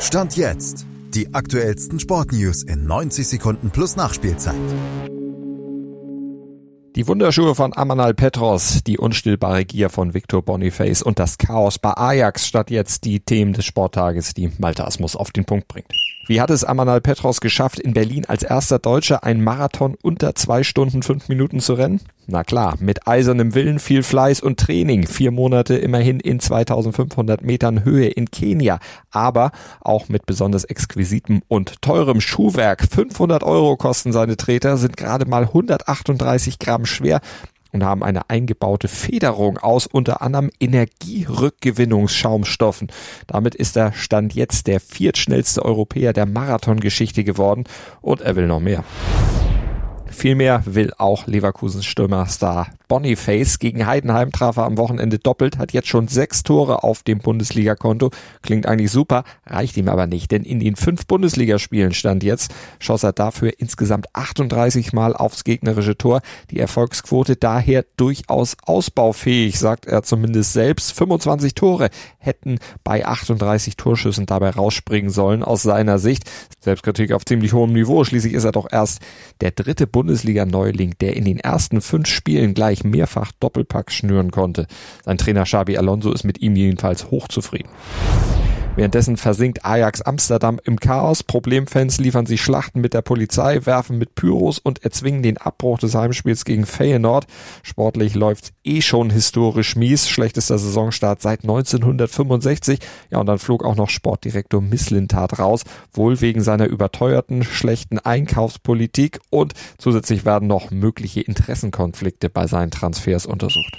Stand jetzt. Die aktuellsten Sportnews in 90 Sekunden plus Nachspielzeit. Die Wunderschuhe von Amanal Petros, die unstillbare Gier von Victor Boniface und das Chaos bei Ajax statt jetzt die Themen des Sporttages, die Malte Asmus auf den Punkt bringt. Wie hat es Amanal Petros geschafft, in Berlin als erster Deutscher einen Marathon unter zwei Stunden fünf Minuten zu rennen? Na klar, mit eisernem Willen, viel Fleiß und Training. Vier Monate immerhin in 2500 Metern Höhe in Kenia. Aber auch mit besonders exquisitem und teurem Schuhwerk. 500 Euro kosten seine Treter, sind gerade mal 138 Gramm schwer und haben eine eingebaute Federung aus unter anderem Energierückgewinnungsschaumstoffen. Damit ist er Stand jetzt der viertschnellste Europäer der Marathongeschichte geworden und er will noch mehr. Vielmehr will auch Leverkusens Stürmerstar Boniface. Gegen Heidenheim traf er am Wochenende doppelt, hat jetzt schon sechs Tore auf dem Bundesligakonto. Klingt eigentlich super, reicht ihm aber nicht, denn in den fünf Bundesligaspielen stand jetzt, schoss er dafür insgesamt 38 Mal aufs gegnerische Tor. Die Erfolgsquote daher durchaus ausbaufähig, sagt er zumindest selbst. 25 Tore hätten bei 38 Torschüssen dabei rausspringen sollen aus seiner Sicht. Selbstkritik auf ziemlich hohem Niveau. Schließlich ist er doch erst der dritte Bundesliga-Neuling, der in den ersten fünf Spielen gleich mehrfach Doppelpack schnüren konnte. Sein Trainer Xabi Alonso ist mit ihm jedenfalls hochzufrieden. Währenddessen versinkt Ajax Amsterdam im Chaos. Problemfans liefern sich Schlachten mit der Polizei, werfen mit Pyros und erzwingen den Abbruch des Heimspiels gegen Feyenoord. Sportlich läuft's eh schon historisch mies. Schlechtester Saisonstart seit 1965. Ja, und dann flog auch noch Sportdirektor Misslintat raus. Wohl wegen seiner überteuerten, schlechten Einkaufspolitik und zusätzlich werden noch mögliche Interessenkonflikte bei seinen Transfers untersucht.